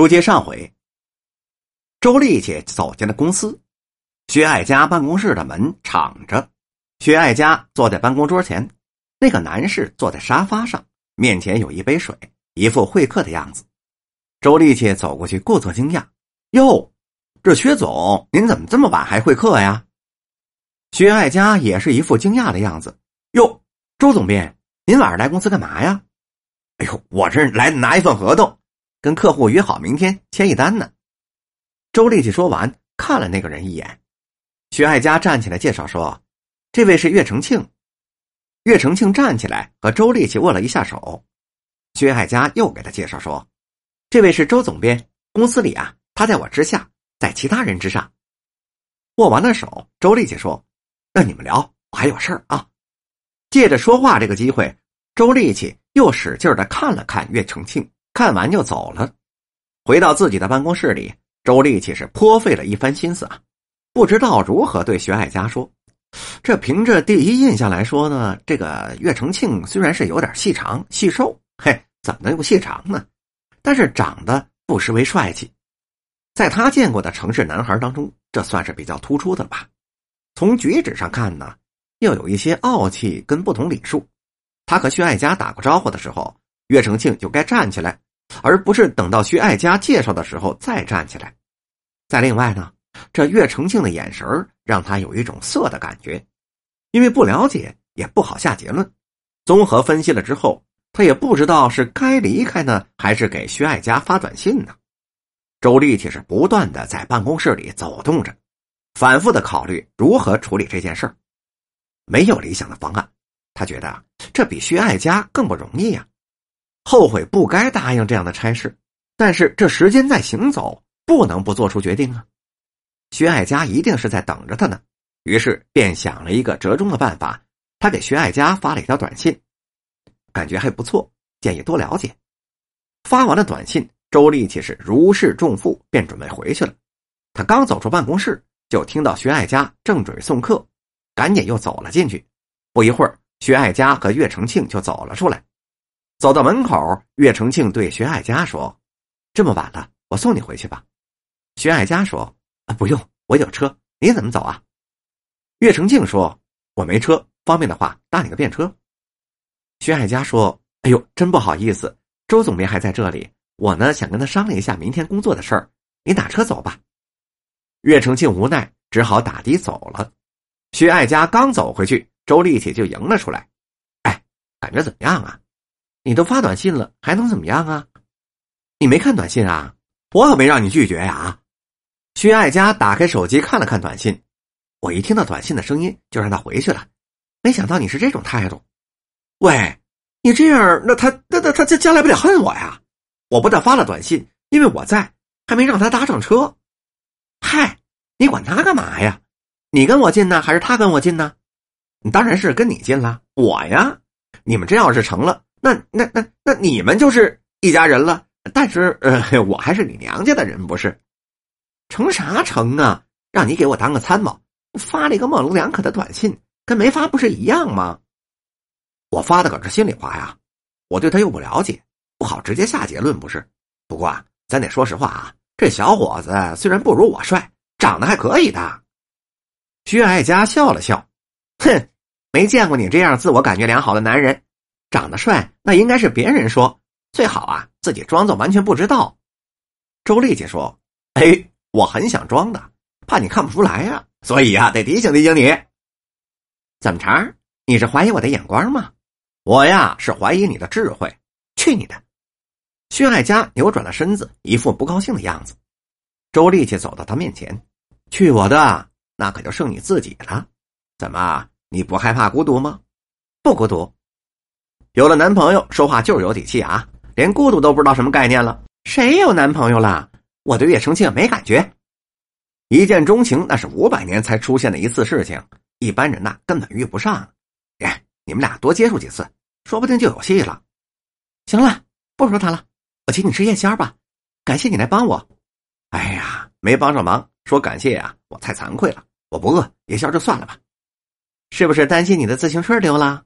书接上回，周丽姐走进了公司，薛爱家办公室的门敞着，薛爱家坐在办公桌前，那个男士坐在沙发上，面前有一杯水，一副会客的样子。周丽姐走过去，故作惊讶：“哟，这薛总，您怎么这么晚还会客呀？”薛爱家也是一副惊讶的样子：“哟，周总编，您晚上来公司干嘛呀？”“哎呦，我这来拿一份合同。”跟客户约好明天签一单呢。周丽琪说完，看了那个人一眼。徐爱佳站起来介绍说：“这位是岳成庆。”岳成庆站起来和周丽琪握了一下手。徐爱佳又给他介绍说：“这位是周总编，公司里啊，他在我之下，在其他人之上。”握完了手，周丽琪说：“那你们聊，我还有事儿啊。”借着说话这个机会，周丽琪又使劲的看了看岳成庆。看完就走了，回到自己的办公室里，周丽其实颇费了一番心思啊，不知道如何对徐爱佳说。这凭着第一印象来说呢，这个岳成庆虽然是有点细长细瘦，嘿，怎么能有细长呢？但是长得不失为帅气，在他见过的城市男孩当中，这算是比较突出的吧？从举止上看呢，又有一些傲气跟不同礼数。他和徐爱佳打过招呼的时候。岳成庆就该站起来，而不是等到徐爱佳介绍的时候再站起来。再另外呢，这岳成庆的眼神让他有一种色的感觉，因为不了解也不好下结论。综合分析了之后，他也不知道是该离开呢，还是给徐爱佳发短信呢。周丽却是不断的在办公室里走动着，反复的考虑如何处理这件事没有理想的方案，他觉得这比徐爱佳更不容易呀。后悔不该答应这样的差事，但是这时间在行走，不能不做出决定啊。薛爱佳一定是在等着他呢，于是便想了一个折中的办法。他给薛爱佳发了一条短信，感觉还不错，建议多了解。发完了短信，周丽其实如释重负，便准备回去了。他刚走出办公室，就听到薛爱佳正准备送客，赶紧又走了进去。不一会儿，薛爱佳和岳成庆就走了出来。走到门口，岳成庆对薛爱佳说：“这么晚了，我送你回去吧。”薛爱佳说：“啊，不用，我有车，你怎么走啊？”岳成庆说：“我没车，方便的话搭你个便车。”薛爱佳说：“哎呦，真不好意思，周总编还在这里，我呢想跟他商量一下明天工作的事儿，你打车走吧。”岳成庆无奈，只好打的走了。薛爱佳刚走回去，周丽姐就迎了出来：“哎，感觉怎么样啊？”你都发短信了，还能怎么样啊？你没看短信啊？我可没让你拒绝呀！薛爱佳打开手机看了看短信，我一听到短信的声音就让他回去了。没想到你是这种态度。喂，你这样，那他那那他将将来不得恨我呀？我不但发了短信，因为我在，还没让他搭上车。嗨，你管他干嘛呀？你跟我进呢，还是他跟我进呢？你当然是跟你进了。我呀，你们这要是成了。那那那那你们就是一家人了，但是呃，我还是你娘家的人，不是？成啥成啊？让你给我当个参谋，发了一个模棱两可的短信，跟没发不是一样吗？我发的可是心里话呀，我对他又不了解，不好直接下结论，不是？不过啊，咱得说实话啊，这小伙子虽然不如我帅，长得还可以的。薛爱佳笑了笑，哼，没见过你这样自我感觉良好的男人。长得帅，那应该是别人说最好啊，自己装作完全不知道。周丽姐说：“哎，我很想装的，怕你看不出来呀，所以啊，得提醒提醒你。怎么着？你是怀疑我的眼光吗？我呀，是怀疑你的智慧。去你的！”薛爱佳扭转了身子，一副不高兴的样子。周丽姐走到他面前：“去我的，那可就剩你自己了。怎么，你不害怕孤独吗？不孤独。”有了男朋友，说话就是有底气啊！连孤独都不知道什么概念了。谁有男朋友了？我对叶成庆没感觉。一见钟情那是五百年才出现的一次事情，一般人呐根本遇不上。哎，你们俩多接触几次，说不定就有戏了。行了，不说他了，我请你吃夜宵吧。感谢你来帮我。哎呀，没帮上忙，说感谢呀，我太惭愧了。我不饿，夜宵就算了吧。是不是担心你的自行车丢了？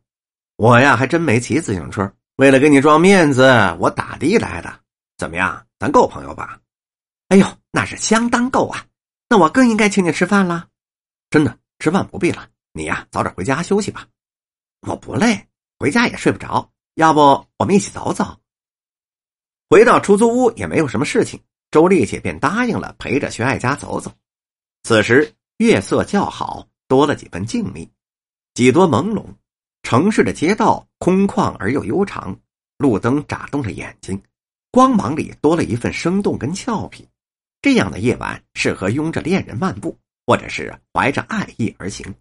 我呀，还真没骑自行车。为了给你装面子，我打的来的。怎么样？咱够朋友吧？哎呦，那是相当够啊！那我更应该请你吃饭了。真的，吃饭不必了，你呀，早点回家休息吧。我不累，回家也睡不着。要不我们一起走走？回到出租屋也没有什么事情，周丽姐便答应了，陪着徐爱家走走。此时月色较好，多了几分静谧，几多朦胧。城市的街道空旷而又悠长，路灯眨动着眼睛，光芒里多了一份生动跟俏皮。这样的夜晚适合拥着恋人漫步，或者是怀着爱意而行。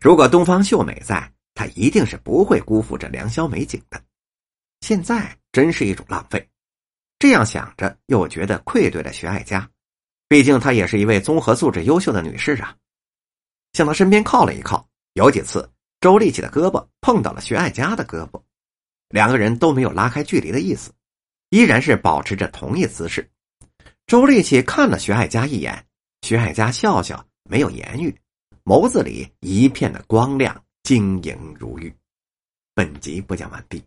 如果东方秀美在。他一定是不会辜负这良宵美景的，现在真是一种浪费。这样想着，又觉得愧对了徐爱佳，毕竟她也是一位综合素质优秀的女士啊。向她身边靠了一靠，有几次周立起的胳膊碰到了徐爱佳的胳膊，两个人都没有拉开距离的意思，依然是保持着同一姿势。周立起看了徐爱佳一眼，徐爱佳笑笑，没有言语，眸子里一片的光亮。晶莹如玉。本集播讲完毕。